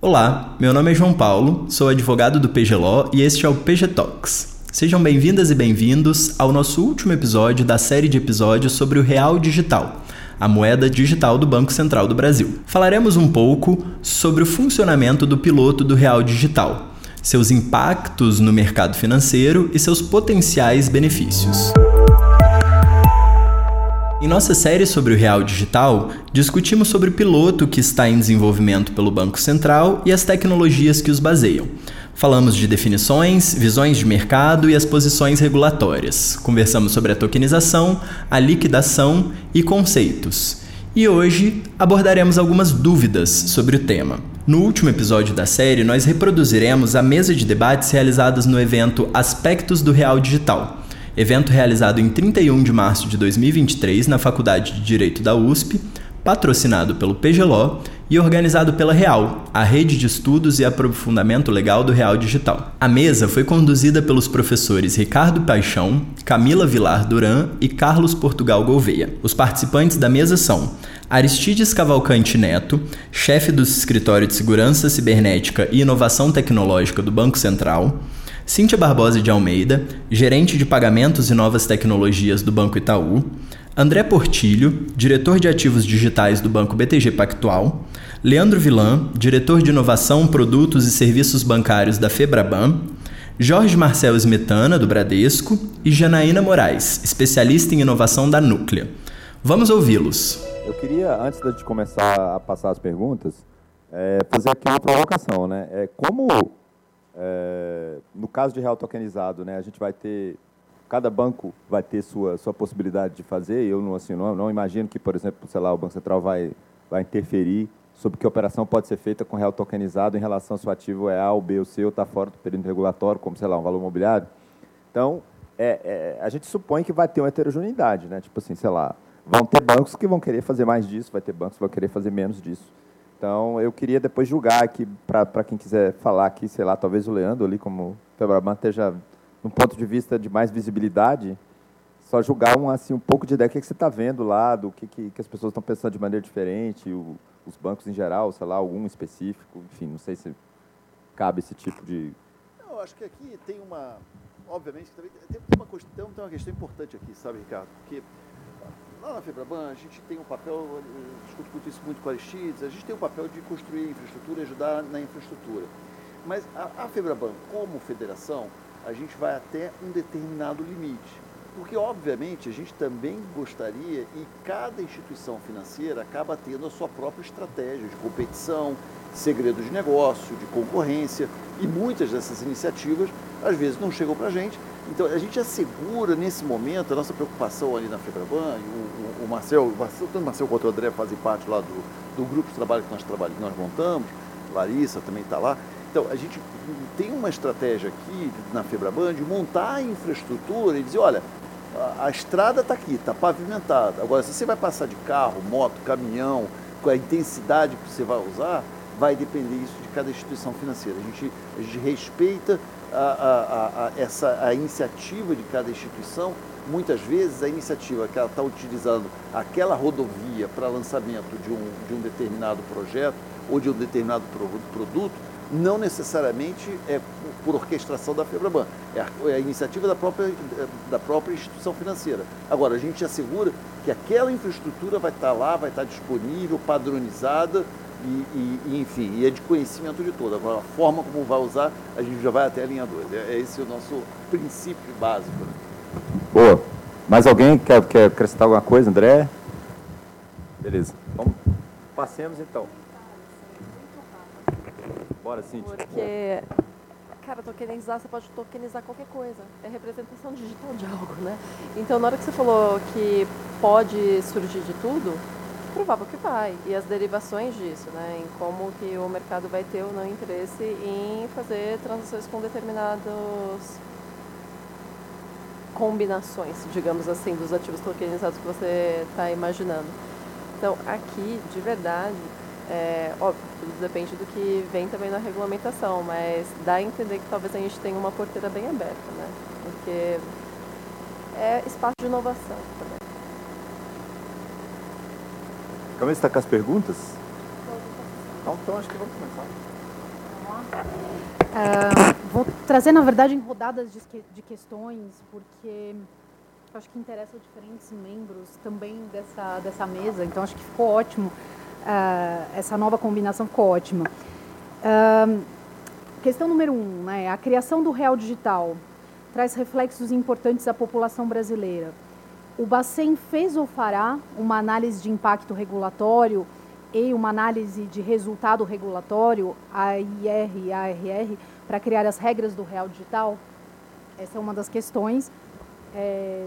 Olá, meu nome é João Paulo, sou advogado do PGLO e este é o PG Talks. Sejam bem-vindas e bem-vindos ao nosso último episódio da série de episódios sobre o Real Digital, a moeda digital do Banco Central do Brasil. Falaremos um pouco sobre o funcionamento do piloto do Real Digital, seus impactos no mercado financeiro e seus potenciais benefícios. Em nossa série sobre o Real Digital, discutimos sobre o piloto que está em desenvolvimento pelo Banco Central e as tecnologias que os baseiam. Falamos de definições, visões de mercado e as posições regulatórias. Conversamos sobre a tokenização, a liquidação e conceitos. E hoje abordaremos algumas dúvidas sobre o tema. No último episódio da série, nós reproduziremos a mesa de debates realizadas no evento Aspectos do Real Digital evento realizado em 31 de março de 2023 na Faculdade de Direito da USP, patrocinado pelo PGLO e organizado pela Real, a rede de estudos e aprofundamento legal do Real Digital. A mesa foi conduzida pelos professores Ricardo Paixão, Camila Vilar Duran e Carlos Portugal Gouveia. Os participantes da mesa são Aristides Cavalcante Neto, chefe do Escritório de Segurança Cibernética e Inovação Tecnológica do Banco Central, Cíntia Barbosa de Almeida, gerente de pagamentos e novas tecnologias do Banco Itaú, André Portilho, diretor de ativos digitais do Banco BTG Pactual, Leandro Vilan, diretor de inovação, produtos e serviços bancários da Febraban, Jorge Marcel Smetana, do Bradesco, e Janaína Moraes, especialista em inovação da Núclea. Vamos ouvi-los. Eu queria, antes de começar a passar as perguntas, é, fazer aqui uma provocação. Né? É, como é, no caso de real tokenizado, né, a gente vai ter cada banco vai ter sua sua possibilidade de fazer. Eu não assim não, não imagino que, por exemplo, sei lá, o Banco Central vai vai interferir sobre que operação pode ser feita com real tokenizado em relação se o ativo é A ou B ou C ou está fora do período regulatório, como sei lá um valor imobiliário. Então, é, é, a gente supõe que vai ter uma heterogeneidade, né? Tipo assim, sei lá, vão ter bancos que vão querer fazer mais disso, vai ter bancos que vão querer fazer menos disso. Então, eu queria depois julgar aqui, para quem quiser falar aqui, sei lá, talvez o Leandro ali, como Febraban, esteja, num ponto de vista de mais visibilidade, só julgar um, assim, um pouco de ideia do que, que você está vendo lá, do que, que, que as pessoas estão pensando de maneira diferente, o, os bancos em geral, sei lá, algum específico, enfim, não sei se cabe esse tipo de... Eu acho que aqui tem uma, obviamente, tem uma, tem uma questão importante aqui, sabe, Ricardo? Porque Lá na Febraban, a gente tem um papel, discuto muito isso muito com a Aristides, a gente tem um papel de construir infraestrutura e ajudar na infraestrutura. Mas a, a Febraban, como federação, a gente vai até um determinado limite. Porque, obviamente, a gente também gostaria, e cada instituição financeira acaba tendo a sua própria estratégia de competição, segredo de negócio, de concorrência, e muitas dessas iniciativas, às vezes, não chegam para a gente, então, a gente assegura nesse momento, a nossa preocupação ali na Febraban, o, o, o Marcel, o Marcel, tanto o Marcel quanto o André fazem parte lá do, do grupo de trabalho que nós, trabalhamos, que nós montamos, Larissa também está lá. Então, a gente tem uma estratégia aqui na Febraban de montar a infraestrutura e dizer, olha, a, a estrada está aqui, está pavimentada. Agora, se você vai passar de carro, moto, caminhão, com a intensidade que você vai usar, vai depender isso de cada instituição financeira. A gente, a gente respeita a, a, essa, a iniciativa de cada instituição, muitas vezes a iniciativa que ela está utilizando aquela rodovia para lançamento de um, de um determinado projeto ou de um determinado produto, não necessariamente é por orquestração da FEBRABAN, é a, é a iniciativa da própria, da própria instituição financeira. Agora, a gente assegura que aquela infraestrutura vai estar lá, vai estar disponível, padronizada, e, e, enfim, e é de conhecimento de todo. Agora, a forma como vai usar, a gente já vai até a linha 2. É, é esse o nosso princípio básico. Boa. Mais alguém quer, quer acrescentar alguma coisa, André? Beleza. Vamos, passemos então. Bora, Cintia. Porque, cara, tokenizar, você pode tokenizar qualquer coisa. É representação digital de algo, né? Então, na hora que você falou que pode surgir de tudo, provável que vai. E as derivações disso, né? Em como que o mercado vai ter ou não interesse em fazer transações com determinados combinações, digamos assim, dos ativos tokenizados que você está imaginando. Então, aqui, de verdade, é, óbvio, tudo depende do que vem também na regulamentação, mas dá a entender que talvez a gente tenha uma porteira bem aberta, né? Porque é espaço de inovação também. Camila, está com as perguntas? Então, então acho que vamos começar. Uh, vou trazer, na verdade, em rodadas de, de questões, porque acho que interessa diferentes membros também dessa, dessa mesa, então acho que ficou ótimo, uh, essa nova combinação ficou ótima. Uh, questão número um, né, a criação do real digital traz reflexos importantes à população brasileira. O Bacen fez ou fará uma análise de impacto regulatório e uma análise de resultado regulatório, a IR e a ARR, para criar as regras do real digital? Essa é uma das questões. É,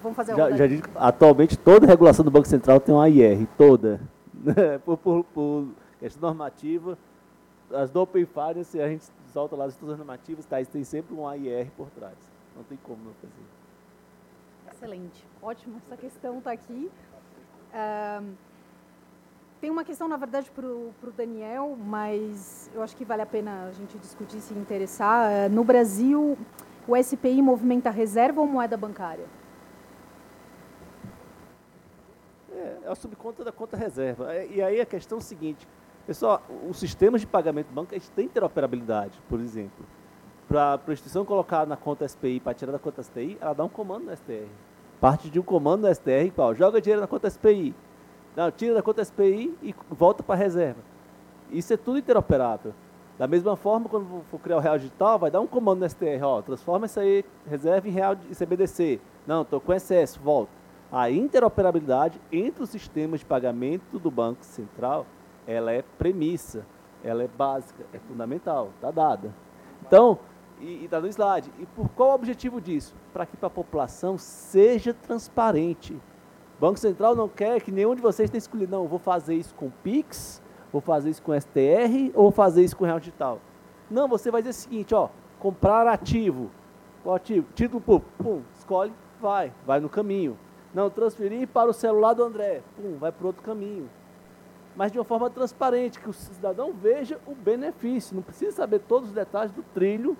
vamos fazer já, já digo, Atualmente, toda regulação do Banco Central tem uma IR, toda. por, por, por questão normativa, as do Open Finance, a gente solta lá as estruturas normativas, tá, tem sempre um AIR por trás. Não tem como não fazer. Excelente. Ótimo, essa questão está aqui. Um, tem uma questão, na verdade, para o Daniel, mas eu acho que vale a pena a gente discutir se interessar. No Brasil, o SPI movimenta reserva ou moeda bancária? É, é a subconta da conta reserva. É, e aí a questão é o seguinte, pessoal, os sistemas de pagamento do banco, eles têm interoperabilidade, por exemplo. Para a instituição colocar na conta SPI, para tirar da conta STI, ela dá um comando no STR. Parte de um comando no STR, qual? Joga dinheiro na conta SPI. Não, tira da conta SPI e volta para a reserva. Isso é tudo interoperável. Da mesma forma, quando for criar o real digital, vai dar um comando no STR, ó, transforma isso aí, reserva em real em CBDC. Não, estou com excesso, volta. A interoperabilidade entre os sistemas de pagamento do Banco Central, ela é premissa, ela é básica, é fundamental, está dada. Então, e está no slide. E por qual o objetivo disso? Para que para a população seja transparente. Banco Central não quer que nenhum de vocês tenha escolhido, não, vou fazer isso com Pix, vou fazer isso com STR ou vou fazer isso com Real Digital. Não, você vai dizer o seguinte, ó, comprar ativo. Qual ativo? Título público, pum, escolhe, vai, vai no caminho. Não, transferir para o celular do André, pum, vai para outro caminho. Mas de uma forma transparente, que o cidadão veja o benefício. Não precisa saber todos os detalhes do trilho,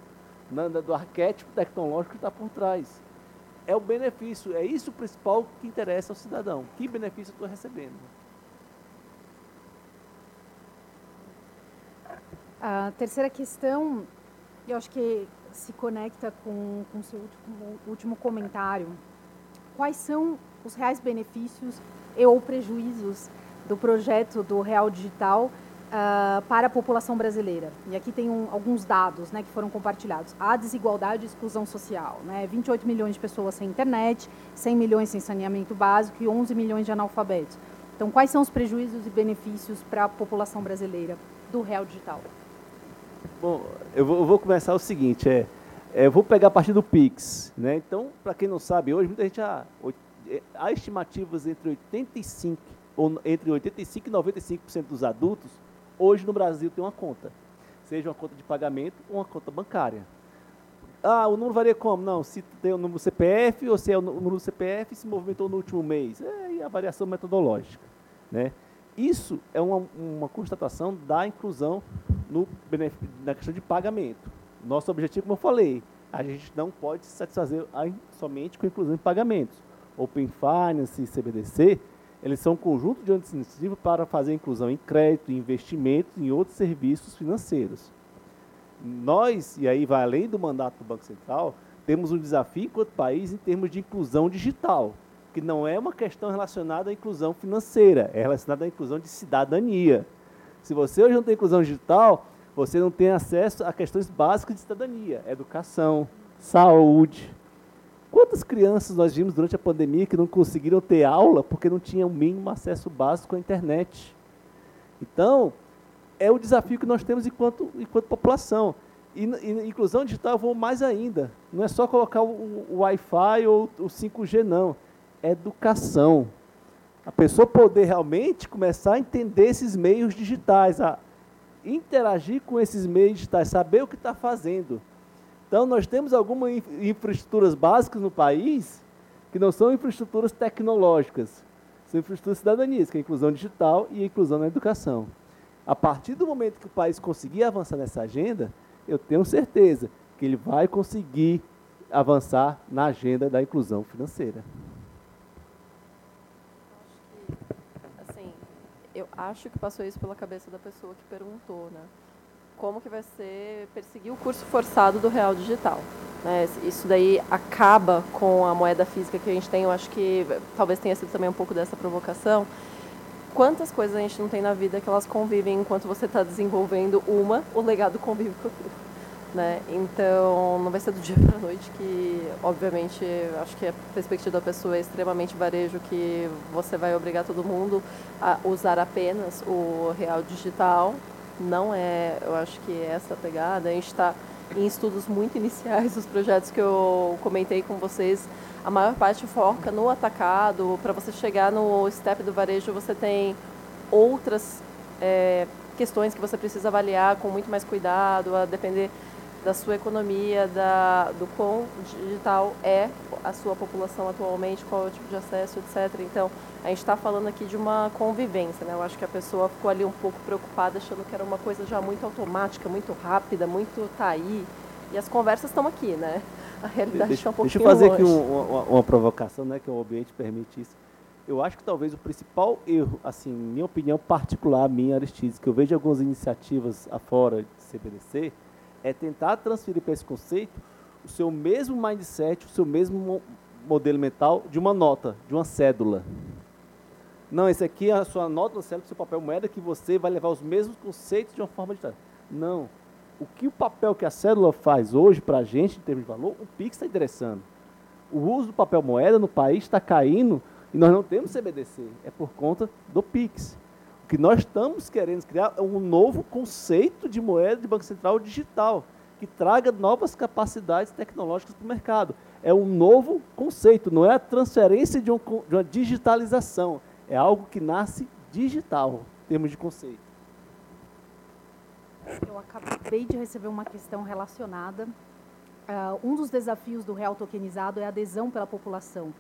né, do arquétipo tecnológico que está por trás é o benefício, é isso o principal que interessa ao cidadão. Que benefício estou recebendo? A terceira questão, eu acho que se conecta com o seu último, último comentário. Quais são os reais benefícios e ou prejuízos do projeto do Real Digital uh, para a população brasileira. E aqui tem um, alguns dados né, que foram compartilhados. A desigualdade e exclusão social. Né, 28 milhões de pessoas sem internet, 100 milhões sem saneamento básico e 11 milhões de analfabetos. Então, quais são os prejuízos e benefícios para a população brasileira do Real Digital? Bom, eu vou, eu vou começar o seguinte, é, é, vou pegar a partir do Pix. Né? Então, para quem não sabe, hoje muita gente já, é, há estimativas entre 85 ou entre 85 e 95% dos adultos hoje no Brasil tem uma conta. Seja uma conta de pagamento ou uma conta bancária. Ah, o número varia como? Não, se tem o número CPF ou se é o número CPF se movimentou no último mês. É e a variação metodológica. Né? Isso é uma, uma constatação da inclusão no, na questão de pagamento. Nosso objetivo, como eu falei, a gente não pode se satisfazer somente com inclusão em pagamentos. Open Finance e CBDC eles são um conjunto de iniciativas para fazer inclusão em crédito, investimentos e outros serviços financeiros. Nós, e aí vai além do mandato do Banco Central, temos um desafio enquanto país em termos de inclusão digital, que não é uma questão relacionada à inclusão financeira, é relacionada à inclusão de cidadania. Se você hoje não tem inclusão digital, você não tem acesso a questões básicas de cidadania, educação, saúde, Quantas crianças nós vimos durante a pandemia que não conseguiram ter aula porque não tinham o mínimo acesso básico à internet? Então, é o desafio que nós temos enquanto, enquanto população. E, e inclusão digital eu vou mais ainda. Não é só colocar o, o Wi-Fi ou o 5G, não. É educação. A pessoa poder realmente começar a entender esses meios digitais, a interagir com esses meios digitais, saber o que está fazendo. Então, nós temos algumas infraestruturas básicas no país que não são infraestruturas tecnológicas, são infraestruturas cidadanias, que é a inclusão digital e a inclusão na educação. A partir do momento que o país conseguir avançar nessa agenda, eu tenho certeza que ele vai conseguir avançar na agenda da inclusão financeira. Assim, eu acho que passou isso pela cabeça da pessoa que perguntou, né? Como que vai ser perseguir o curso forçado do Real Digital? Né? Isso daí acaba com a moeda física que a gente tem. Eu acho que talvez tenha sido também um pouco dessa provocação. Quantas coisas a gente não tem na vida que elas convivem enquanto você está desenvolvendo uma, o legado convive com outra. Né? Então, não vai ser do dia para a noite que, obviamente, acho que a perspectiva da pessoa é extremamente varejo, que você vai obrigar todo mundo a usar apenas o real digital. Não é, eu acho que é essa pegada. A gente está em estudos muito iniciais, os projetos que eu comentei com vocês, a maior parte foca no atacado. Para você chegar no step do varejo, você tem outras é, questões que você precisa avaliar com muito mais cuidado, a depender da sua economia, da, do quão digital é a sua população atualmente, qual é o tipo de acesso, etc. Então, a gente está falando aqui de uma convivência, né? Eu acho que a pessoa ficou ali um pouco preocupada, achando que era uma coisa já muito automática, muito rápida, muito tá aí. E as conversas estão aqui, né? A realidade está um pouquinho Deixa eu fazer longe. aqui um, uma, uma provocação, né? Que o ambiente permite isso. Eu acho que talvez o principal erro, assim, minha opinião particular, minha Aristides, que eu vejo algumas iniciativas afora de CBDC, é tentar transferir para esse conceito o seu mesmo mindset, o seu mesmo mo modelo mental de uma nota, de uma cédula. Não, esse aqui é a sua nota do cédula, seu papel moeda, que você vai levar os mesmos conceitos de uma forma diferente. Não. O que o papel que a cédula faz hoje para a gente, em termos de valor, o PIX está endereçando. O uso do papel moeda no país está caindo e nós não temos CBDC. É por conta do PIX. Que nós estamos querendo criar é um novo conceito de moeda de Banco Central digital, que traga novas capacidades tecnológicas para o mercado. É um novo conceito, não é a transferência de, um, de uma digitalização. É algo que nasce digital, em termos de conceito. Eu acabei de receber uma questão relacionada. Uh, um dos desafios do real tokenizado é a adesão pela população.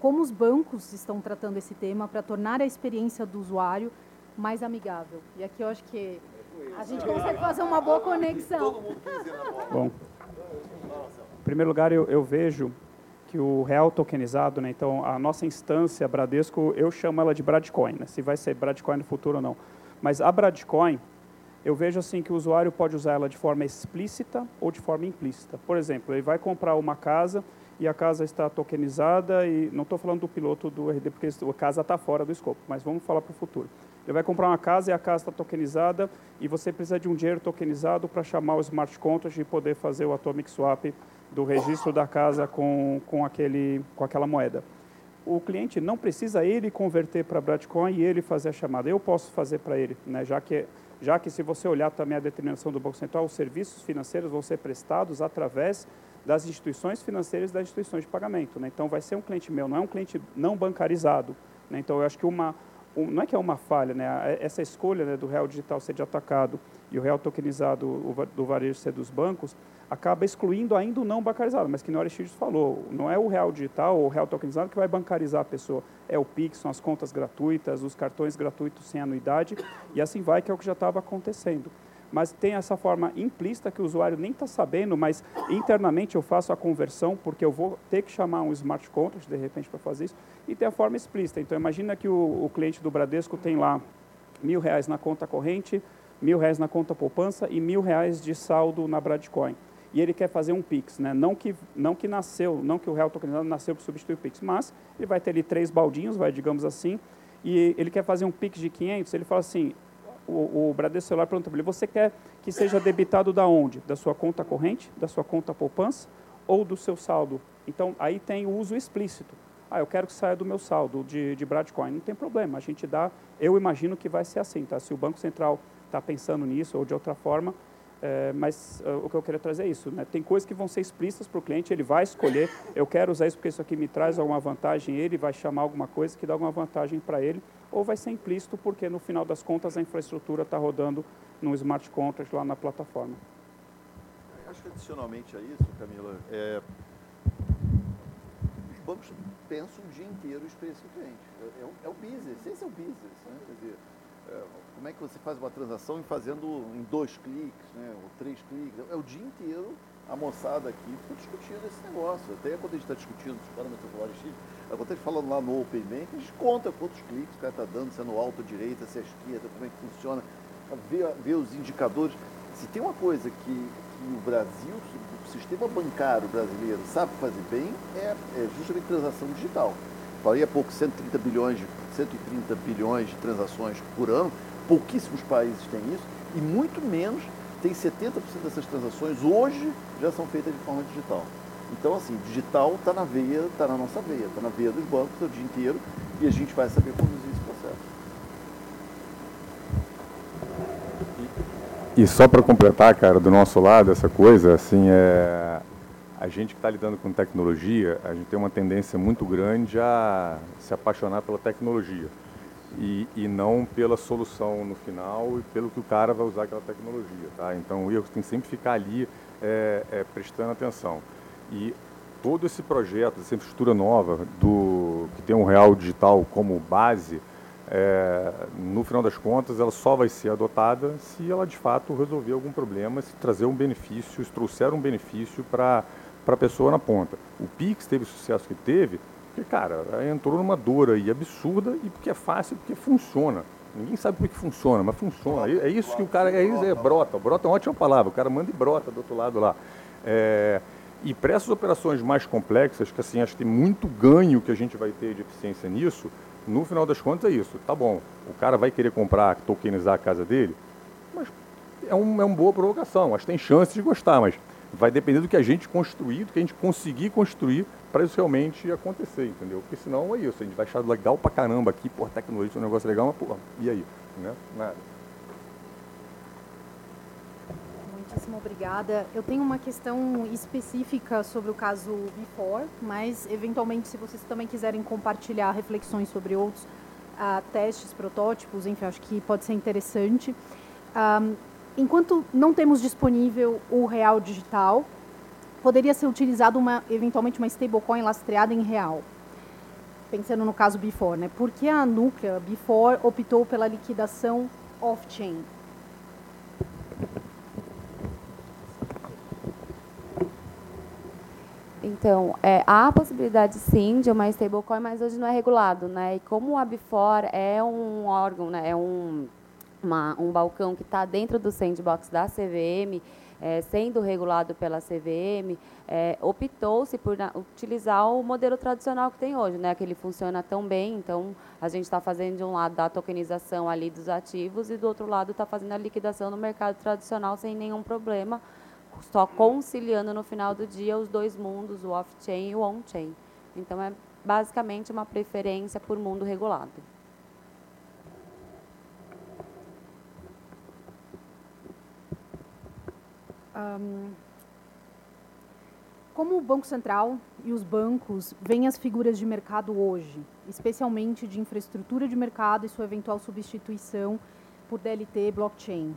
Como os bancos estão tratando esse tema para tornar a experiência do usuário mais amigável? E aqui eu acho que a gente consegue fazer uma boa conexão. Bom, em primeiro lugar, eu, eu vejo que o real tokenizado, né, então a nossa instância Bradesco, eu chamo ela de Bradcoin, né, se vai ser Bradcoin no futuro ou não. Mas a Bradcoin, eu vejo assim que o usuário pode usar ela de forma explícita ou de forma implícita. Por exemplo, ele vai comprar uma casa e a casa está tokenizada e não estou falando do piloto do RD porque a casa está fora do escopo, mas vamos falar para o futuro. Ele vai comprar uma casa e a casa está tokenizada e você precisa de um dinheiro tokenizado para chamar o smart contract e poder fazer o atomic swap do registro da casa com, com, aquele, com aquela moeda. O cliente não precisa ele converter para Bradcoin e ele fazer a chamada. Eu posso fazer para ele, né? já, que, já que se você olhar também a determinação do Banco Central, os serviços financeiros vão ser prestados através das instituições financeiras e das instituições de pagamento. Né? Então, vai ser um cliente meu, não é um cliente não bancarizado. Né? Então, eu acho que uma, um, não é que é uma falha, né? essa escolha né, do real digital ser de atacado e o real tokenizado o, do varejo ser dos bancos, acaba excluindo ainda o não bancarizado, mas que o Aristides falou, não é o real digital ou o real tokenizado que vai bancarizar a pessoa, é o Pix, são as contas gratuitas, os cartões gratuitos sem anuidade, e assim vai, que é o que já estava acontecendo. Mas tem essa forma implícita que o usuário nem está sabendo, mas internamente eu faço a conversão, porque eu vou ter que chamar um smart contract, de repente, para fazer isso, e tem a forma explícita. Então, imagina que o, o cliente do Bradesco tem lá mil reais na conta corrente, mil reais na conta poupança e mil reais de saldo na Bradcoin e ele quer fazer um Pix, né? não, que, não que nasceu, não que o real tokenizado nasceu para substituir o Pix, mas ele vai ter ali três baldinhos, vai, digamos assim, e ele quer fazer um Pix de 500, ele fala assim, o, o Bradesco Celular pergunta para ele, você quer que seja debitado da onde? Da sua conta corrente, da sua conta poupança ou do seu saldo? Então, aí tem o uso explícito. Ah, eu quero que saia do meu saldo de, de Bradcoin. Não tem problema, a gente dá, eu imagino que vai ser assim, tá? Se o Banco Central está pensando nisso ou de outra forma, é, mas uh, o que eu queria trazer é isso. Né? Tem coisas que vão ser explícitas para o cliente, ele vai escolher, eu quero usar isso porque isso aqui me traz alguma vantagem, ele vai chamar alguma coisa que dá alguma vantagem para ele, ou vai ser implícito porque no final das contas a infraestrutura está rodando no smart contract lá na plataforma. Acho que adicionalmente a isso, Camila, é, os bancos pensam o dia inteiro a experiência cliente. É, é, o, é o business, esse é o business. Né? Quer dizer, como é que você faz uma transação fazendo em dois cliques, né, ou três cliques. É o dia inteiro a moçada aqui discutindo esse negócio. Até quando a gente está discutindo os parâmetros do X, quando a gente falando lá no Open Bank, a gente conta quantos cliques o cara está dando, se é no alto, direita, se é esquerda, como é que funciona, ver, ver os indicadores. Se tem uma coisa que, que o Brasil, o sistema bancário brasileiro sabe fazer bem, é, é justamente transação digital. Falei há pouco 130 bilhões, de, 130 bilhões de transações por ano, pouquíssimos países têm isso, e muito menos tem 70% dessas transações hoje já são feitas de forma digital. Então, assim, digital está na veia, está na nossa veia, está na veia dos bancos o dia inteiro e a gente vai saber conduzir esse processo. E só para completar, cara, do nosso lado, essa coisa, assim, é, a gente que está lidando com tecnologia, a gente tem uma tendência muito grande a se apaixonar pela tecnologia e, e não pela solução no final e pelo que o cara vai usar aquela tecnologia. Tá? Então o erro tem que sempre ficar ali é, é, prestando atenção. E todo esse projeto, essa infraestrutura nova do que tem um real digital como base, é, no final das contas, ela só vai ser adotada se ela de fato resolver algum problema, se trazer um benefício, se trouxer um benefício para a pessoa na ponta. O Pix teve o sucesso que teve porque, cara, entrou numa dor aí absurda e porque é fácil, porque funciona. Ninguém sabe por que funciona, mas funciona. É isso que o cara. É, isso, é brota. Brota é uma ótima palavra. O cara manda e brota do outro lado lá. É, e para essas operações mais complexas, que assim, acho que tem muito ganho que a gente vai ter de eficiência nisso, no final das contas é isso. Tá bom, o cara vai querer comprar, tokenizar a casa dele, mas é, um, é uma boa provocação. Acho que tem chance de gostar, mas vai depender do que a gente construir, do que a gente conseguir construir para isso realmente acontecer, entendeu? Porque senão é isso, a gente vai achar legal pra caramba aqui, pô, tecnologia é um negócio legal, mas pô, e aí? Né? Nada. Muitíssimo obrigada. Eu tenho uma questão específica sobre o caso Before, mas eventualmente se vocês também quiserem compartilhar reflexões sobre outros uh, testes, protótipos, enfim, acho que pode ser interessante. Um, enquanto não temos disponível o real digital, poderia ser utilizado uma, eventualmente uma stablecoin lastreada em real. Pensando no caso Before, né? Por que a Núclea Before optou pela liquidação off-chain? Então, é, há a possibilidade sim de uma stablecoin, mas hoje não é regulado, né? E como a Before é um órgão, né? É um, uma, um balcão que está dentro do sandbox da CVM, é, sendo regulado pela CVM, é, optou-se por na, utilizar o modelo tradicional que tem hoje, né, que ele funciona tão bem. Então, a gente está fazendo de um lado da tokenização ali dos ativos e do outro lado está fazendo a liquidação no mercado tradicional sem nenhum problema, só conciliando no final do dia os dois mundos, o off-chain e o on-chain. Então, é basicamente uma preferência por mundo regulado. Um, como o Banco Central e os bancos veem as figuras de mercado hoje, especialmente de infraestrutura de mercado e sua eventual substituição por DLT blockchain?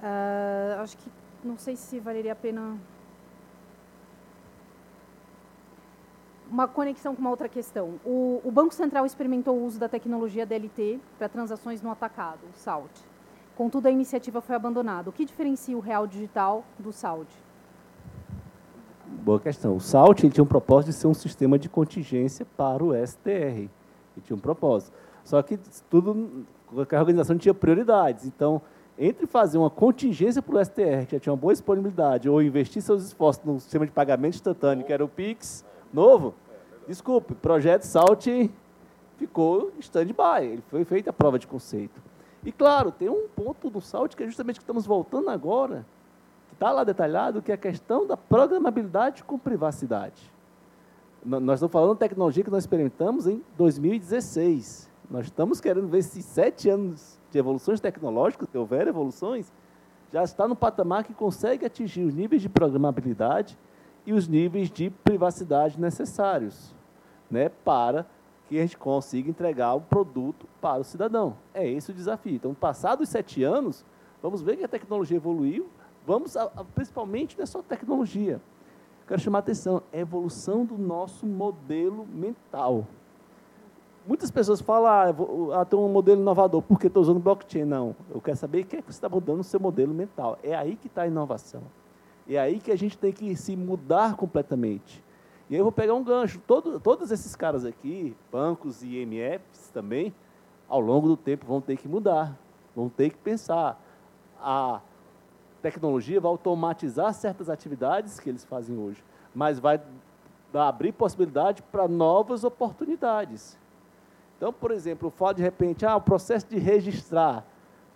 Uh, acho que não sei se valeria a pena uma conexão com uma outra questão. O, o, Banco Central experimentou o uso da tecnologia DLT para transações no atacado, o SALT. Contudo, a iniciativa foi abandonada. O que diferencia o real digital do SALT? Boa questão. O SALT tinha um propósito de ser um sistema de contingência para o STR. Ele tinha um propósito. Só que tudo, a organização tinha prioridades. Então, entre fazer uma contingência para o STR, que já tinha uma boa disponibilidade, ou investir seus esforços no sistema de pagamento instantâneo, que era o PIX novo, desculpe, o projeto SALT ficou stand-by. Ele foi feita a prova de conceito. E claro, tem um ponto do salto que é justamente que estamos voltando agora, que está lá detalhado, que é a questão da programabilidade com privacidade. Nós estamos falando de tecnologia que nós experimentamos em 2016. Nós estamos querendo ver se sete anos de evoluções tecnológicas, se houver evoluções, já está no patamar que consegue atingir os níveis de programabilidade e os níveis de privacidade necessários né, para que a gente consiga entregar o produto para o cidadão. É esse o desafio. Então, passados sete anos, vamos ver que a tecnologia evoluiu, vamos, a, a, principalmente, não é só tecnologia. Quero chamar a atenção, é a evolução do nosso modelo mental. Muitas pessoas falam, ah, ah tem um modelo inovador, porque estou usando blockchain. Não, eu quero saber o que é que você está mudando no seu modelo mental. É aí que está a inovação. É aí que a gente tem que se mudar completamente. E aí eu vou pegar um gancho. Todo, todos esses caras aqui, bancos e IMFs também, ao longo do tempo vão ter que mudar, vão ter que pensar. A tecnologia vai automatizar certas atividades que eles fazem hoje, mas vai abrir possibilidade para novas oportunidades. Então, por exemplo, fala de repente, ah, o processo de registrar,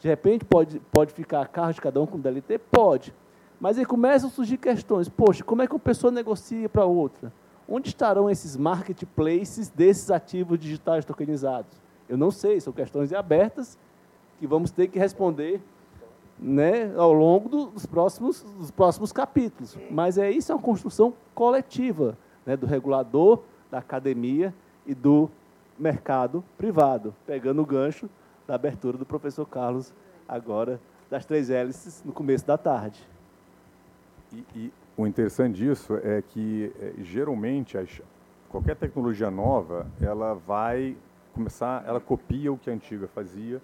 de repente pode, pode ficar carro de cada um com DLT? Pode. Mas aí começam a surgir questões. Poxa, como é que uma pessoa negocia para outra? Onde estarão esses marketplaces desses ativos digitais tokenizados? Eu não sei, são questões abertas que vamos ter que responder né, ao longo dos próximos, dos próximos capítulos. Mas é isso é uma construção coletiva né, do regulador, da academia e do mercado privado, pegando o gancho da abertura do professor Carlos agora das três hélices no começo da tarde. E, e o interessante disso é que é, geralmente as, qualquer tecnologia nova ela vai começar, ela copia o que a antiga fazia,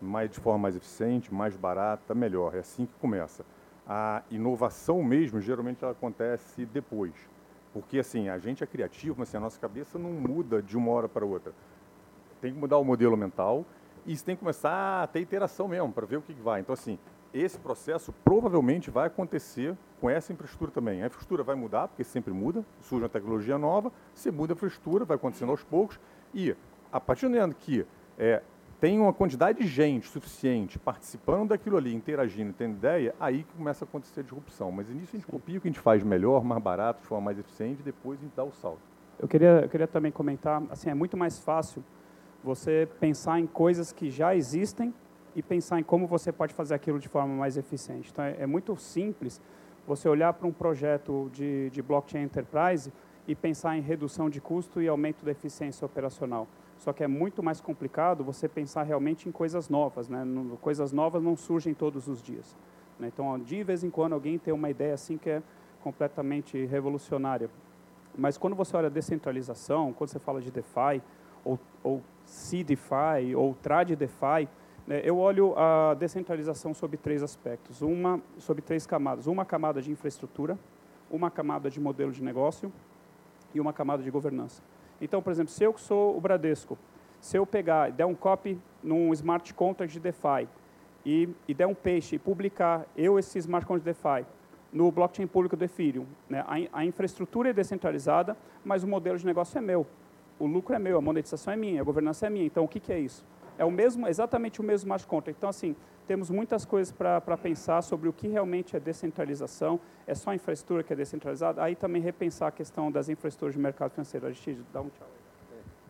mais de forma mais eficiente, mais barata, melhor. É assim que começa. A inovação mesmo geralmente ela acontece depois. Porque assim, a gente é criativo, mas assim, a nossa cabeça não muda de uma hora para outra. Tem que mudar o modelo mental e isso tem que começar a ter interação mesmo, para ver o que vai. Então, assim, esse processo provavelmente vai acontecer com essa infraestrutura também. A infraestrutura vai mudar, porque sempre muda, surge uma tecnologia nova, se muda a infraestrutura, vai acontecendo aos poucos, e a partir do momento que é, tem uma quantidade de gente suficiente participando daquilo ali, interagindo, tendo ideia, aí que começa a acontecer a disrupção. Mas início a gente copia o que a gente faz melhor, mais barato, de forma mais eficiente, e depois a gente dá o salto. Eu queria, eu queria também comentar, assim, é muito mais fácil você pensar em coisas que já existem e pensar em como você pode fazer aquilo de forma mais eficiente. Então, é, é muito simples você olhar para um projeto de, de blockchain enterprise e pensar em redução de custo e aumento da eficiência operacional. Só que é muito mais complicado você pensar realmente em coisas novas. Né? Coisas novas não surgem todos os dias. Né? Então, de vez em quando, alguém tem uma ideia assim que é completamente revolucionária. Mas quando você olha descentralização, quando você fala de DeFi, ou, ou CDeFi, ou TradDeFi, né, eu olho a descentralização sob três aspectos, uma sob três camadas. Uma camada de infraestrutura, uma camada de modelo de negócio e uma camada de governança. Então, por exemplo, se eu sou o Bradesco, se eu pegar e der um copy num smart contract de DeFi e, e der um peixe e publicar eu esse smart contract de DeFi no blockchain público do Ethereum, né, a, a infraestrutura é descentralizada, mas o modelo de negócio é meu. O lucro é meu, a monetização é minha, a governança é minha. Então, o que, que é isso? É o mesmo, exatamente o mesmo smart contract. Então, assim, temos muitas coisas para pensar sobre o que realmente é descentralização, é só a infraestrutura que é descentralizada, aí também repensar a questão das infraestruturas de mercado financeiro. Aristide, dá um tchau.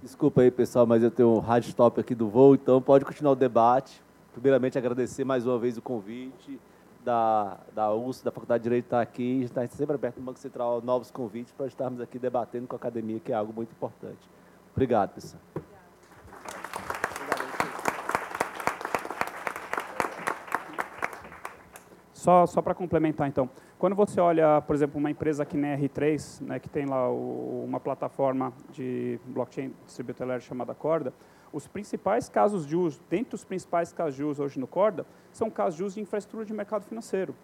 Desculpa aí, pessoal, mas eu tenho um hard stop aqui do voo, então pode continuar o debate. Primeiramente, agradecer mais uma vez o convite da, da USP, da Faculdade de Direito estar aqui. Está sempre aberto no Banco Central novos convites para estarmos aqui debatendo com a academia, que é algo muito importante. Obrigado, pessoal. Só, só para complementar, então, quando você olha, por exemplo, uma empresa que nem a R3, né, que tem lá o, uma plataforma de blockchain distributed chamada Corda, os principais casos de uso, dentre os principais casos de uso hoje no Corda, são casos de uso de infraestrutura de mercado financeiro.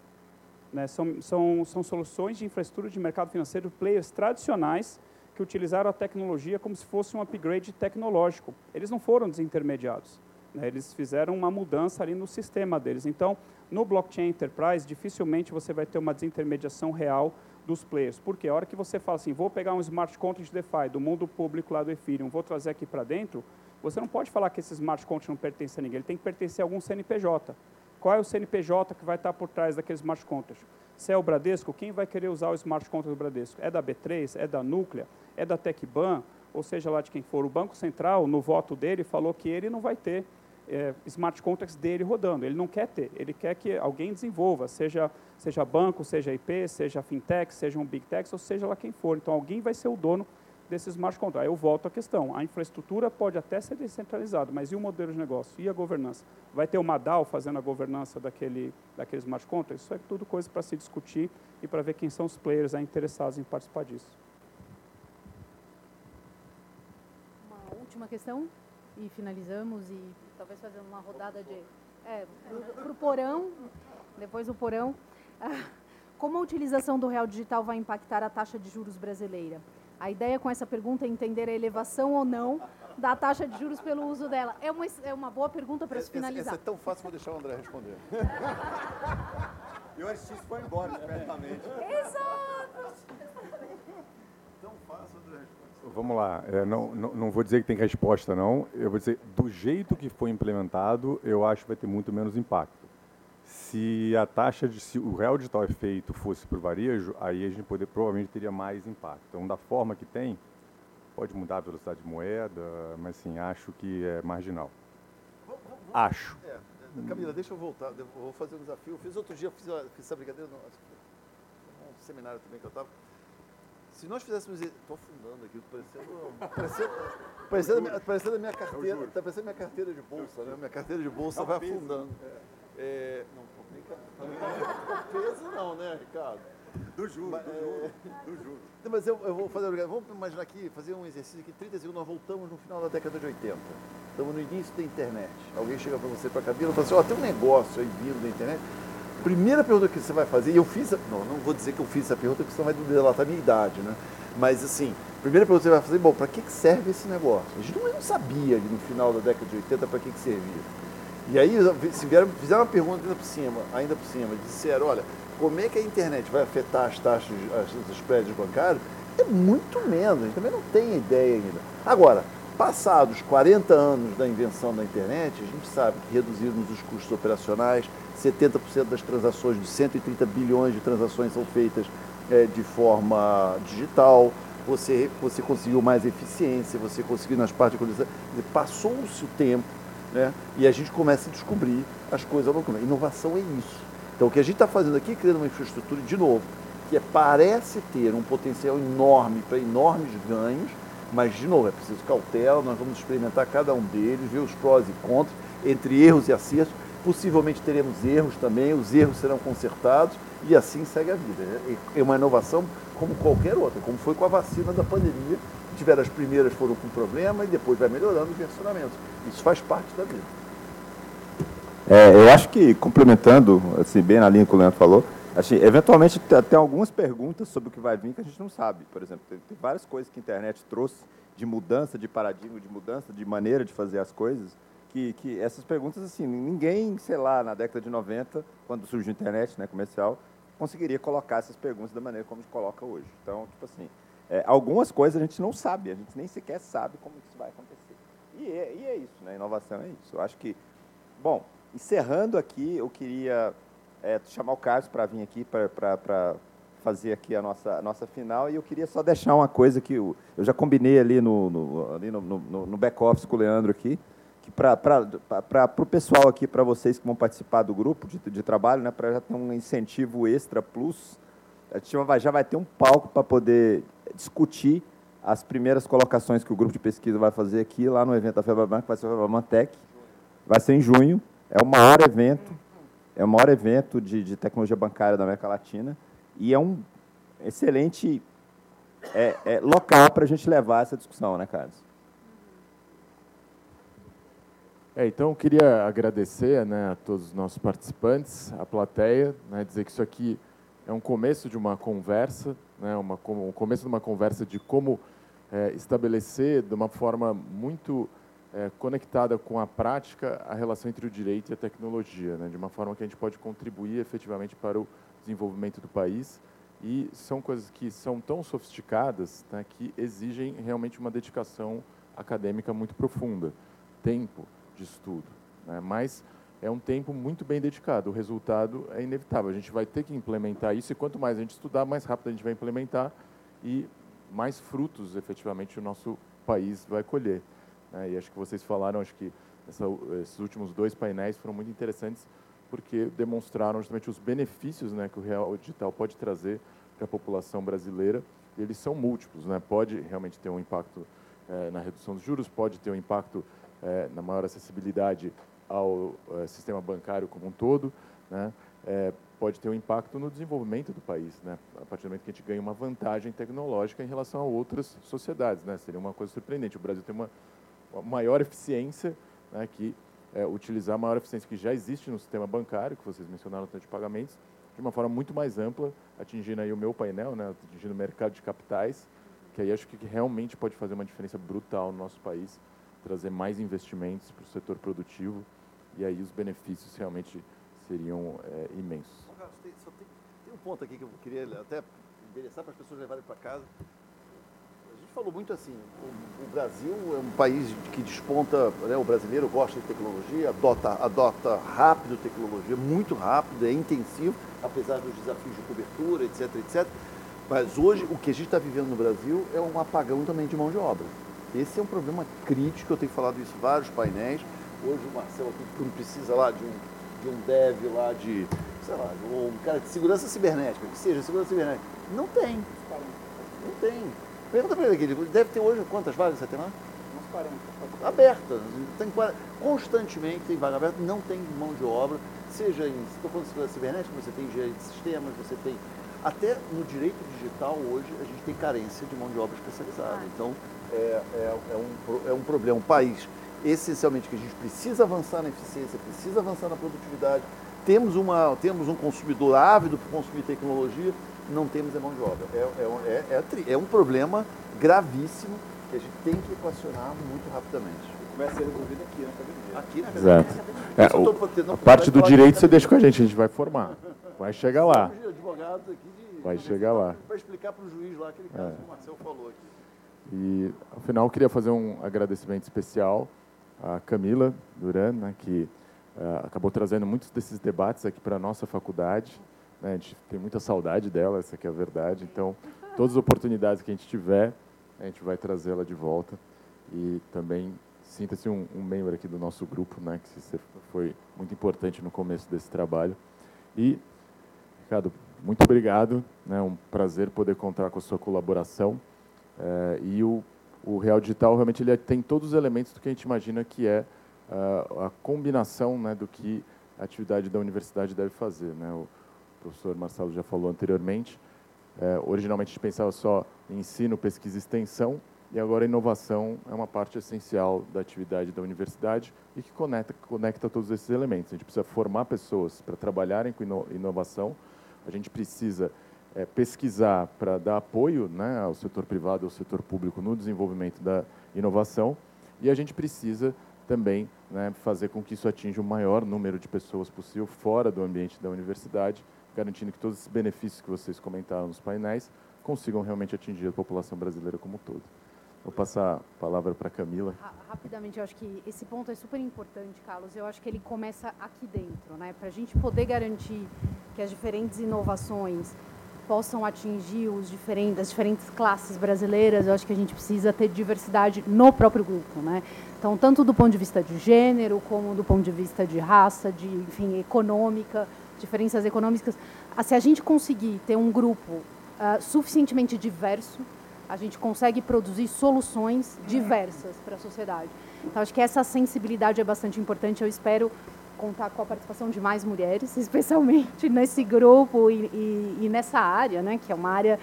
Né, são, são, são soluções de infraestrutura de mercado financeiro, players tradicionais, que utilizaram a tecnologia como se fosse um upgrade tecnológico. Eles não foram desintermediados. Né, eles fizeram uma mudança ali no sistema deles. Então, no blockchain enterprise, dificilmente você vai ter uma desintermediação real dos players. Porque a hora que você fala assim, vou pegar um smart contract DeFi do mundo público lá do Ethereum, vou trazer aqui para dentro, você não pode falar que esse smart contract não pertence a ninguém, ele tem que pertencer a algum CNPJ. Qual é o CNPJ que vai estar por trás daquele smart contract? Se é o Bradesco, quem vai querer usar o smart contract do Bradesco? É da B3? É da Núclea? É da TecBan? Ou seja lá de quem for. O Banco Central, no voto dele, falou que ele não vai ter é, smart contracts dele rodando. Ele não quer ter, ele quer que alguém desenvolva, seja, seja banco, seja IP, seja fintech, seja um big tech, ou seja lá quem for. Então, alguém vai ser o dono desses smart contracts. Eu volto à questão, a infraestrutura pode até ser descentralizada, mas e o modelo de negócio? E a governança? Vai ter uma DAO fazendo a governança daquele, daquele smart contract? Isso é tudo coisa para se discutir e para ver quem são os players interessados em participar disso. Uma última questão e finalizamos e talvez fazendo uma rodada de. É, para o porão, depois o porão. como a utilização do real digital vai impactar a taxa de juros brasileira? A ideia com essa pergunta é entender a elevação ou não da taxa de juros pelo uso dela. É uma, é uma boa pergunta para se finalizar. Essa é tão fácil, vou deixar o André responder. e o Aristides foi embora imediatamente. Exato! Tão fácil, André responder. Vamos lá, é, não, não, não, vou dizer que tem resposta, não. Eu vou dizer, do jeito que foi implementado, eu acho que vai ter muito menos impacto. Se a taxa de se o real digital efeito fosse para o varejo, aí a gente poder, provavelmente teria mais impacto. Então, da forma que tem, pode mudar a velocidade de moeda, mas sim, acho que é marginal. Vamos, vamos, acho. É, Camila, deixa eu voltar, eu vou fazer um desafio. Eu fiz outro dia, eu fiz, fiz essa brincadeira, no, um seminário também que eu estava. Se nós fizéssemos. Estou afundando aqui, parecendo. Parecendo, parecendo, parecendo a minha carteira. Está parecendo minha carteira de bolsa, né? Minha carteira de bolsa vai afundando. É, não, peso não, né, Ricardo? Do juro, mas, do juro, é... do juro. Mas eu, eu vou fazer, vamos imaginar aqui, fazer um exercício aqui, 30 segundos, nós voltamos no final da década de 80. Estamos no início da internet. Alguém chega para você, para a cabine, e fala assim, ó, oh, tem um negócio aí vindo da internet. Primeira pergunta que você vai fazer, e eu fiz, não, não vou dizer que eu fiz essa pergunta, porque senão vai delatar a minha idade, né? Mas assim, primeira pergunta que você vai fazer, bom, para que, serve esse negócio? A gente não sabia no final da década de 80 para que, que servia. E aí se vieram, fizeram uma pergunta ainda por cima, ainda por cima, disseram, olha, como é que a internet vai afetar as taxas, as, os prédios bancários? É muito menos, a gente também não tem ideia ainda. Agora, passados 40 anos da invenção da internet, a gente sabe que reduzimos os custos operacionais, 70% das transações, de 130 bilhões de transações são feitas é, de forma digital, você, você conseguiu mais eficiência, você conseguiu nas partes de passou-se o tempo né? E a gente começa a descobrir as coisas Inovação é isso. Então, o que a gente está fazendo aqui, criando uma infraestrutura, de novo, que é, parece ter um potencial enorme para enormes ganhos, mas, de novo, é preciso cautela, nós vamos experimentar cada um deles, ver os prós e contras, entre erros e acertos. Possivelmente teremos erros também, os erros serão consertados e assim segue a vida. É, uma inovação como qualquer outra, como foi com a vacina da pandemia, tiveram as primeiras foram com problema e depois vai melhorando os versionamentos. Isso faz parte da vida. É, eu acho que, complementando, assim, bem na linha que o Leandro falou, assim, eventualmente tem algumas perguntas sobre o que vai vir que a gente não sabe. Por exemplo, tem, tem várias coisas que a internet trouxe de mudança de paradigma, de mudança de maneira de fazer as coisas, que, que essas perguntas, assim, ninguém, sei lá, na década de 90, quando surgiu a internet né, comercial, conseguiria colocar essas perguntas da maneira como a gente coloca hoje. Então, tipo assim, é, algumas coisas a gente não sabe, a gente nem sequer sabe como isso vai acontecer. E é, e é isso, né? Inovação é isso. Eu acho que, bom, encerrando aqui, eu queria é, chamar o Carlos para vir aqui para fazer aqui a nossa, a nossa final e eu queria só deixar uma coisa que eu, eu já combinei ali no, no, ali no, no, no back-office com o Leandro aqui, que para o pessoal aqui, para vocês que vão participar do grupo de, de trabalho, né, para já ter um incentivo extra plus, a gente já vai ter um palco para poder discutir as primeiras colocações que o grupo de pesquisa vai fazer aqui, lá no evento da Febraban, que vai ser o Febraban Tech. Vai ser em junho. É o maior evento, é o maior evento de, de tecnologia bancária da América Latina. E é um excelente é, é local para a gente levar essa discussão, né, Carlos? É, então, eu queria agradecer né, a todos os nossos participantes, a plateia, né, dizer que isso aqui é um começo de uma conversa, né, uma, um começo de uma conversa de como é, estabelecer de uma forma muito é, conectada com a prática a relação entre o direito e a tecnologia, né, de uma forma que a gente pode contribuir efetivamente para o desenvolvimento do país. E são coisas que são tão sofisticadas né, que exigem realmente uma dedicação acadêmica muito profunda, tempo de estudo. Né, mas é um tempo muito bem dedicado. O resultado é inevitável. A gente vai ter que implementar isso e quanto mais a gente estudar, mais rápido a gente vai implementar e mais frutos, efetivamente, o nosso país vai colher. Né? E acho que vocês falaram, acho que essa, esses últimos dois painéis foram muito interessantes porque demonstraram justamente os benefícios né, que o real digital pode trazer para a população brasileira. E eles são múltiplos, né? Pode realmente ter um impacto é, na redução dos juros, pode ter um impacto é, na maior acessibilidade ao uh, sistema bancário como um todo, né, pode ter um impacto no desenvolvimento do país, né, a partir do momento que a gente ganha uma vantagem tecnológica em relação a outras sociedades. Né, seria uma coisa surpreendente. O Brasil tem uma maior eficiência né, que é, utilizar a maior eficiência que já existe no sistema bancário, que vocês mencionaram tanto de pagamentos, de uma forma muito mais ampla, atingindo aí o meu painel, né, atingindo o mercado de capitais, que aí acho que realmente pode fazer uma diferença brutal no nosso país, trazer mais investimentos para o setor produtivo e aí os benefícios realmente seriam é, imensos. Tem, tem, tem, um ponto aqui que eu queria até endereçar para as pessoas levarem para casa. Gente falou muito assim, o, o, Brasil é um país que desponta, né, o brasileiro gosta de tecnologia, adota, adota rápido tecnologia, muito rápido, é intensivo, apesar dos desafios de cobertura, etc, etc. Mas hoje o que a gente está vivendo no Brasil é um apagão também de mão de obra. Esse é um problema crítico, eu tenho falado isso em vários painéis. Hoje o Marcelo aqui precisa lá de um, de um dev lá de, sei lá, um cara de segurança cibernética, que seja segurança cibernética. Não tem. Não tem. Pergunta para ele aqui, ele deve ter hoje quantas vagas você tem lá? Uns 40. Abertas. Tem, constantemente tem vaga aberta, não tem mão de obra, seja em, estou falando de cibernética, você tem engenharia de sistemas, você tem até no direito digital hoje a gente tem carência de mão de obra especializada. Então é, é, é, um, é um problema. Um país essencialmente que a gente precisa avançar na eficiência, precisa avançar na produtividade. Temos, uma, temos um consumidor ávido por consumir tecnologia, não temos a mão de obra. É, é, é, é, é um problema gravíssimo que a gente tem que equacionar muito rapidamente. Começa a ser resolvido aqui na academia. Aqui na academia. Exato. É, o, a parte do direito você deixa com a gente, a gente vai formar. Vai chegar lá. Vai chegar lá. Vai explicar para o juiz lá aquele caso que o Marcel falou aqui. E, ao final, eu queria fazer um agradecimento especial à Camila Duran, né, que uh, acabou trazendo muitos desses debates aqui para a nossa faculdade. Né, a gente tem muita saudade dela, essa é a verdade. Então, todas as oportunidades que a gente tiver, a gente vai trazê-la de volta. E também sinta-se um, um, membro aqui do nosso grupo, né, que foi muito importante no começo desse trabalho. E, Ricardo, muito obrigado. É né, um prazer poder contar com a sua colaboração. É, e o, o Real Digital realmente ele tem todos os elementos do que a gente imagina que é uh, a combinação né, do que a atividade da universidade deve fazer. Né? O professor Marcelo já falou anteriormente. É, originalmente a gente pensava só em ensino, pesquisa e extensão, e agora a inovação é uma parte essencial da atividade da universidade e que conecta, conecta todos esses elementos. A gente precisa formar pessoas para trabalharem com inovação, a gente precisa é, pesquisar para dar apoio né, ao setor privado ao setor público no desenvolvimento da inovação e a gente precisa também né, fazer com que isso atinja o maior número de pessoas possível fora do ambiente da universidade, garantindo que todos esses benefícios que vocês comentaram nos painéis consigam realmente atingir a população brasileira como um todo. Vou passar a palavra para a Camila. Rapidamente, eu acho que esse ponto é super importante, Carlos. Eu acho que ele começa aqui dentro, né? Para a gente poder garantir que as diferentes inovações possam atingir os diferentes, as diferentes classes brasileiras, eu acho que a gente precisa ter diversidade no próprio grupo, né? Então, tanto do ponto de vista de gênero, como do ponto de vista de raça, de, enfim, econômica, diferenças econômicas. Se a gente conseguir ter um grupo uh, suficientemente diverso, a gente consegue produzir soluções diversas para a sociedade. Então, acho que essa sensibilidade é bastante importante. Eu espero contar com a participação de mais mulheres, especialmente nesse grupo e, e, e nessa área, né, que é uma área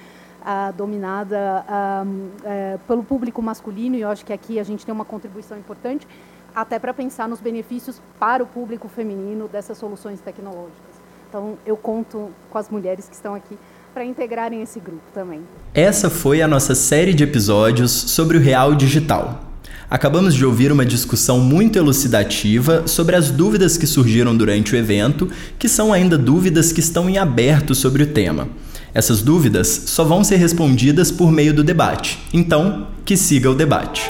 ah, dominada ah, eh, pelo público masculino, e eu acho que aqui a gente tem uma contribuição importante, até para pensar nos benefícios para o público feminino dessas soluções tecnológicas. Então, eu conto com as mulheres que estão aqui para integrarem esse grupo também. Essa foi a nossa série de episódios sobre o real digital. Acabamos de ouvir uma discussão muito elucidativa sobre as dúvidas que surgiram durante o evento, que são ainda dúvidas que estão em aberto sobre o tema. Essas dúvidas só vão ser respondidas por meio do debate. Então, que siga o debate.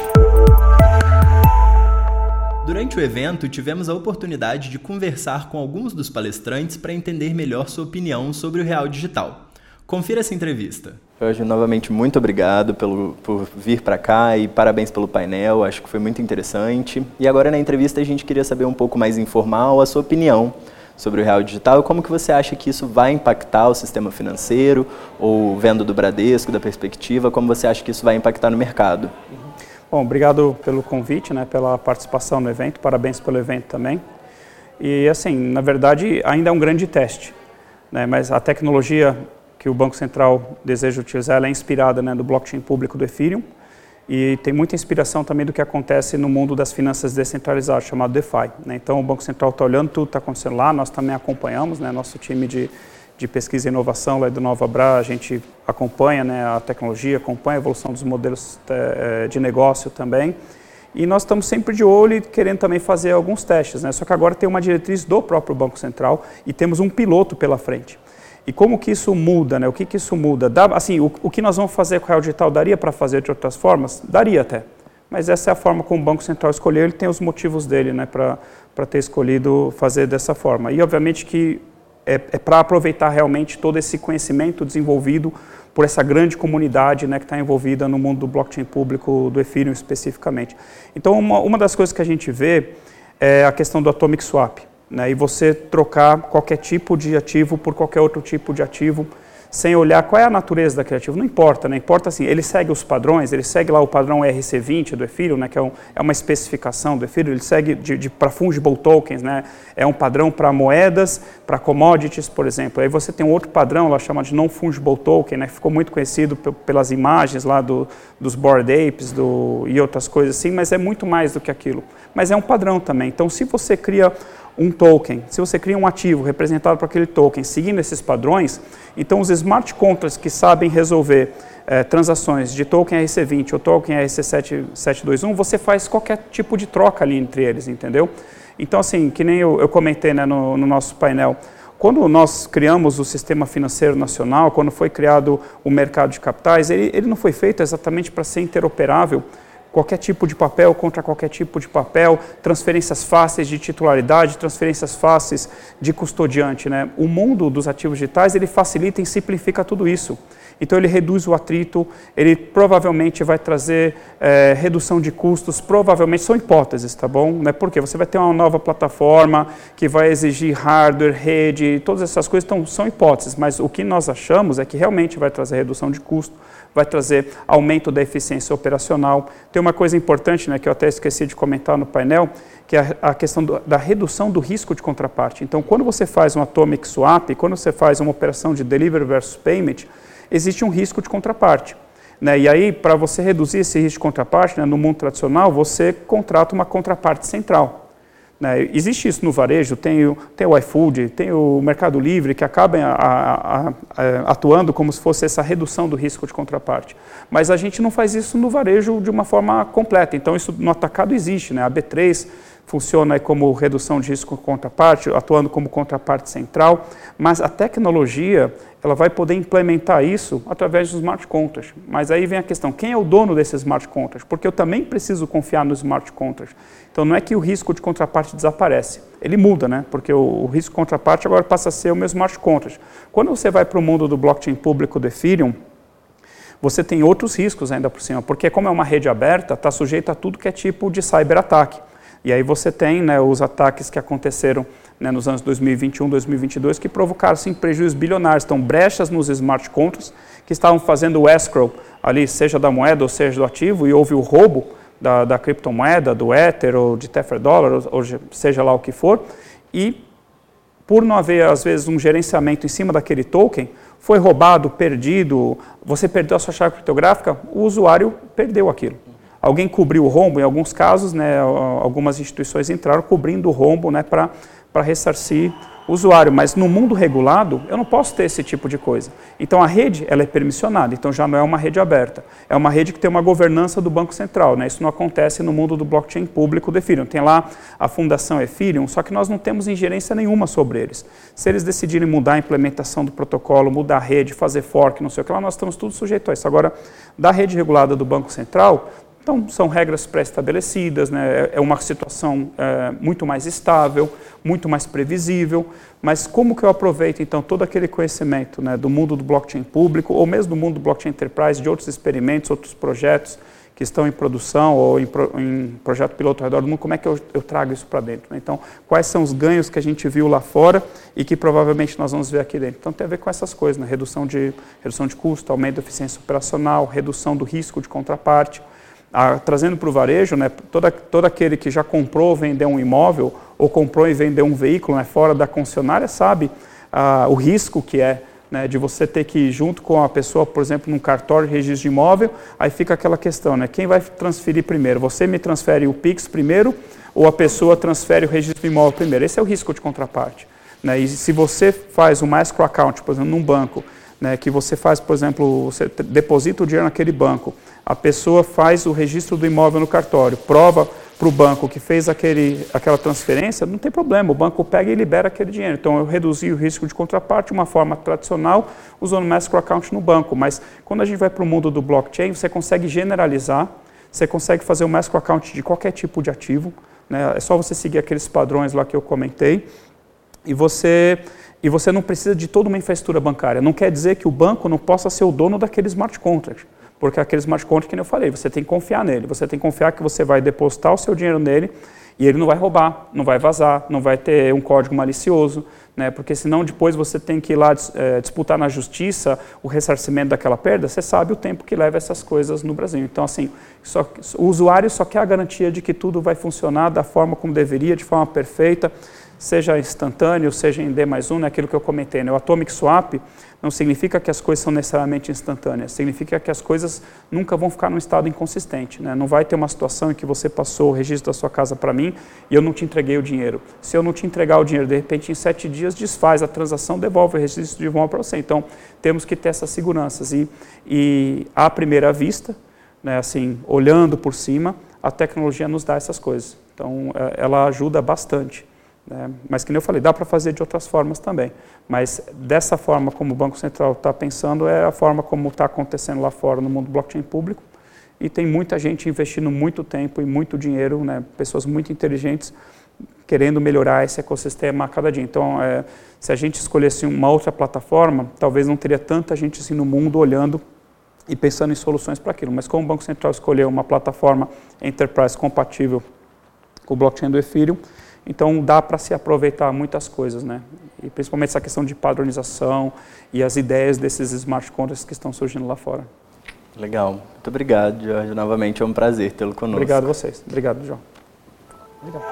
Durante o evento, tivemos a oportunidade de conversar com alguns dos palestrantes para entender melhor sua opinião sobre o real digital. Confira essa entrevista. Hoje, novamente, muito obrigado pelo, por vir para cá e parabéns pelo painel, acho que foi muito interessante. E agora, na entrevista, a gente queria saber um pouco mais informal a sua opinião sobre o real digital e como que você acha que isso vai impactar o sistema financeiro, ou vendo do Bradesco, da perspectiva, como você acha que isso vai impactar no mercado. Bom, obrigado pelo convite, né, pela participação no evento, parabéns pelo evento também. E assim, na verdade, ainda é um grande teste, né, mas a tecnologia que o Banco Central deseja utilizar, é inspirada né, do blockchain público do Ethereum e tem muita inspiração também do que acontece no mundo das finanças descentralizadas, chamado DeFi. Né? Então, o Banco Central está olhando tudo que está acontecendo lá, nós também acompanhamos, né, nosso time de, de pesquisa e inovação lá do Nova Bra, a gente acompanha né, a tecnologia, acompanha a evolução dos modelos eh, de negócio também. E nós estamos sempre de olho e querendo também fazer alguns testes, né? Só que agora tem uma diretriz do próprio Banco Central e temos um piloto pela frente. E como que isso muda, né? O que que isso muda? Dá, assim, o, o que nós vamos fazer com o Real Digital daria para fazer de outras formas? Daria até. Mas essa é a forma como o Banco Central escolheu, ele tem os motivos dele, né, para ter escolhido fazer dessa forma. E obviamente que é, é para aproveitar realmente todo esse conhecimento desenvolvido por essa grande comunidade né, que está envolvida no mundo do blockchain público, do Ethereum especificamente. Então, uma, uma das coisas que a gente vê é a questão do Atomic Swap, né, e você trocar qualquer tipo de ativo por qualquer outro tipo de ativo, sem olhar qual é a natureza daquele ativo. Não importa, né? Importa assim, ele segue os padrões, ele segue lá o padrão RC20 do Ethereum, né? Que é, um, é uma especificação do Ethereum, ele segue de, de para fungible tokens, né? É um padrão para moedas, para commodities, por exemplo. Aí você tem um outro padrão lá chamado de non fungible token, né? Que ficou muito conhecido pelas imagens lá do, dos board apes do, e outras coisas assim, mas é muito mais do que aquilo. Mas é um padrão também. Então, se você cria um token, se você cria um ativo representado por aquele token, seguindo esses padrões, então os smart contracts que sabem resolver eh, transações de token RC20 ou token RC721, você faz qualquer tipo de troca ali entre eles, entendeu? Então, assim, que nem eu, eu comentei né, no, no nosso painel, quando nós criamos o Sistema Financeiro Nacional, quando foi criado o mercado de capitais, ele, ele não foi feito exatamente para ser interoperável qualquer tipo de papel contra qualquer tipo de papel, transferências fáceis de titularidade, transferências fáceis de custodiante. Né? O mundo dos ativos digitais ele facilita e simplifica tudo isso. Então ele reduz o atrito, ele provavelmente vai trazer é, redução de custos, provavelmente são hipóteses, tá bom? Né? Porque você vai ter uma nova plataforma que vai exigir hardware, rede, todas essas coisas então, são hipóteses, mas o que nós achamos é que realmente vai trazer redução de custo, vai trazer aumento da eficiência operacional. Tem uma coisa importante, né, que eu até esqueci de comentar no painel, que é a questão do, da redução do risco de contraparte. Então, quando você faz um atomic swap, quando você faz uma operação de delivery versus payment, existe um risco de contraparte. Né? E aí, para você reduzir esse risco de contraparte, né, no mundo tradicional, você contrata uma contraparte central. Né? Existe isso no varejo, tem o, tem o iFood, tem o Mercado Livre, que acabam a, a, a, atuando como se fosse essa redução do risco de contraparte. Mas a gente não faz isso no varejo de uma forma completa. Então, isso no atacado existe. Né? A B3 funciona como redução de risco contraparte, atuando como contraparte central, mas a tecnologia ela vai poder implementar isso através dos smart contracts. Mas aí vem a questão, quem é o dono desses smart contracts? Porque eu também preciso confiar nos smart contracts. Então não é que o risco de contraparte desaparece, ele muda, né? Porque o, risco de contraparte agora passa a ser o meu smart contract. Quando você vai para o mundo do blockchain público do Ethereum, você tem outros riscos ainda por cima, porque como é uma rede aberta, está sujeita a tudo que é tipo de cyberataque. E aí você tem né, os ataques que aconteceram né, nos anos 2021, 2022, que provocaram sim, prejuízos bilionários. Então, brechas nos smart contracts que estavam fazendo o escrow ali, seja da moeda ou seja do ativo, e houve o roubo da, da criptomoeda, do Ether ou de Tether Dollar, ou, ou seja lá o que for, e por não haver, às vezes, um gerenciamento em cima daquele token, foi roubado, perdido, você perdeu a sua chave criptográfica, o usuário perdeu aquilo. Alguém cobriu o rombo, em alguns casos, né, algumas instituições entraram cobrindo o rombo né, para ressarcir usuário, mas no mundo regulado eu não posso ter esse tipo de coisa. Então a rede ela é permissionada, então já não é uma rede aberta. É uma rede que tem uma governança do Banco Central. Né? Isso não acontece no mundo do blockchain público do Ethereum. Tem lá a fundação Ethereum, só que nós não temos ingerência nenhuma sobre eles. Se eles decidirem mudar a implementação do protocolo, mudar a rede, fazer fork, não sei o que lá, nós estamos tudo sujeitos a isso. Agora, da rede regulada do Banco Central, então, são regras pré-estabelecidas, né? é uma situação é, muito mais estável, muito mais previsível, mas como que eu aproveito, então, todo aquele conhecimento né, do mundo do blockchain público, ou mesmo do mundo do blockchain enterprise, de outros experimentos, outros projetos que estão em produção ou em, em projeto piloto ao redor do mundo, como é que eu, eu trago isso para dentro? Né? Então, quais são os ganhos que a gente viu lá fora e que provavelmente nós vamos ver aqui dentro? Então, tem a ver com essas coisas, né? redução, de, redução de custo, aumento da eficiência operacional, redução do risco de contraparte, a, trazendo para o varejo, né, toda, todo aquele que já comprou ou vendeu um imóvel, ou comprou e vendeu um veículo né, fora da concessionária, sabe o risco que é né, de você ter que ir junto com a pessoa, por exemplo, num cartório de registro de imóvel, aí fica aquela questão, né, quem vai transferir primeiro? Você me transfere o PIX primeiro ou a pessoa transfere o registro de imóvel primeiro? Esse é o risco de contraparte. Né? E se você faz uma escrow account, por exemplo, num banco, né, que você faz, por exemplo, você deposita o dinheiro naquele banco, a pessoa faz o registro do imóvel no cartório, prova para o banco que fez aquele, aquela transferência, não tem problema, o banco pega e libera aquele dinheiro. Então, eu reduzi o risco de contraparte de uma forma tradicional, usando o escrow account no banco. Mas, quando a gente vai para o mundo do blockchain, você consegue generalizar, você consegue fazer o escrow account de qualquer tipo de ativo, né? é só você seguir aqueles padrões lá que eu comentei, e você e você não precisa de toda uma infraestrutura bancária. Não quer dizer que o banco não possa ser o dono daquele smart contract, porque aquele smart contract, que eu falei, você tem que confiar nele, você tem que confiar que você vai depositar o seu dinheiro nele e ele não vai roubar, não vai vazar, não vai ter um código malicioso, né? porque senão depois você tem que ir lá é, disputar na justiça o ressarcimento daquela perda, você sabe o tempo que leva essas coisas no Brasil. Então, assim, só, o usuário só quer a garantia de que tudo vai funcionar da forma como deveria, de forma perfeita, seja instantâneo, seja em D mais 1, né, aquilo que eu comentei. Né, o Atomic Swap não significa que as coisas são necessariamente instantâneas, significa que as coisas nunca vão ficar num estado inconsistente. Né? Não vai ter uma situação em que você passou o registro da sua casa para mim e eu não te entreguei o dinheiro. Se eu não te entregar o dinheiro, de repente, em sete dias, desfaz a transação, devolve o registro de volta para você. Então, temos que ter essas seguranças. E, e à primeira vista, né, assim, olhando por cima, a tecnologia nos dá essas coisas. Então, é, ela ajuda bastante. Né? Mas, que eu falei, dá para fazer de outras formas também. Mas dessa forma como o Banco Central está pensando, é a forma como está acontecendo lá fora no mundo blockchain público. E tem muita gente investindo muito tempo e muito dinheiro, né? pessoas muito inteligentes, querendo melhorar esse ecossistema a cada dia. Então, é, se a gente escolhesse uma outra plataforma, talvez não teria tanta gente assim no mundo olhando e pensando em soluções para aquilo. Mas como o Banco Central escolheu uma plataforma enterprise compatível com o blockchain do Ethereum, então dá para se aproveitar muitas coisas, né? E principalmente essa questão de padronização e as ideias desses smart contracts que estão surgindo lá fora. Legal. Muito obrigado, Jorge. Novamente é um prazer tê-lo conosco. Obrigado a vocês. Obrigado, João. Obrigado.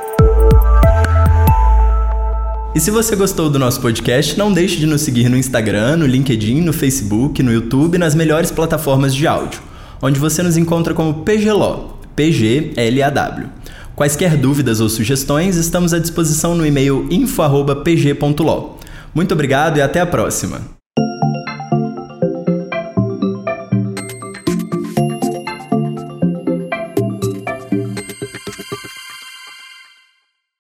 E se você gostou do nosso podcast, não deixe de nos seguir no Instagram, no LinkedIn, no Facebook, no YouTube e nas melhores plataformas de áudio, onde você nos encontra como PGLAW, P-G-L-A-W. Quaisquer dúvidas ou sugestões, estamos à disposição no e-mail info.pg.law. Muito obrigado e até a próxima!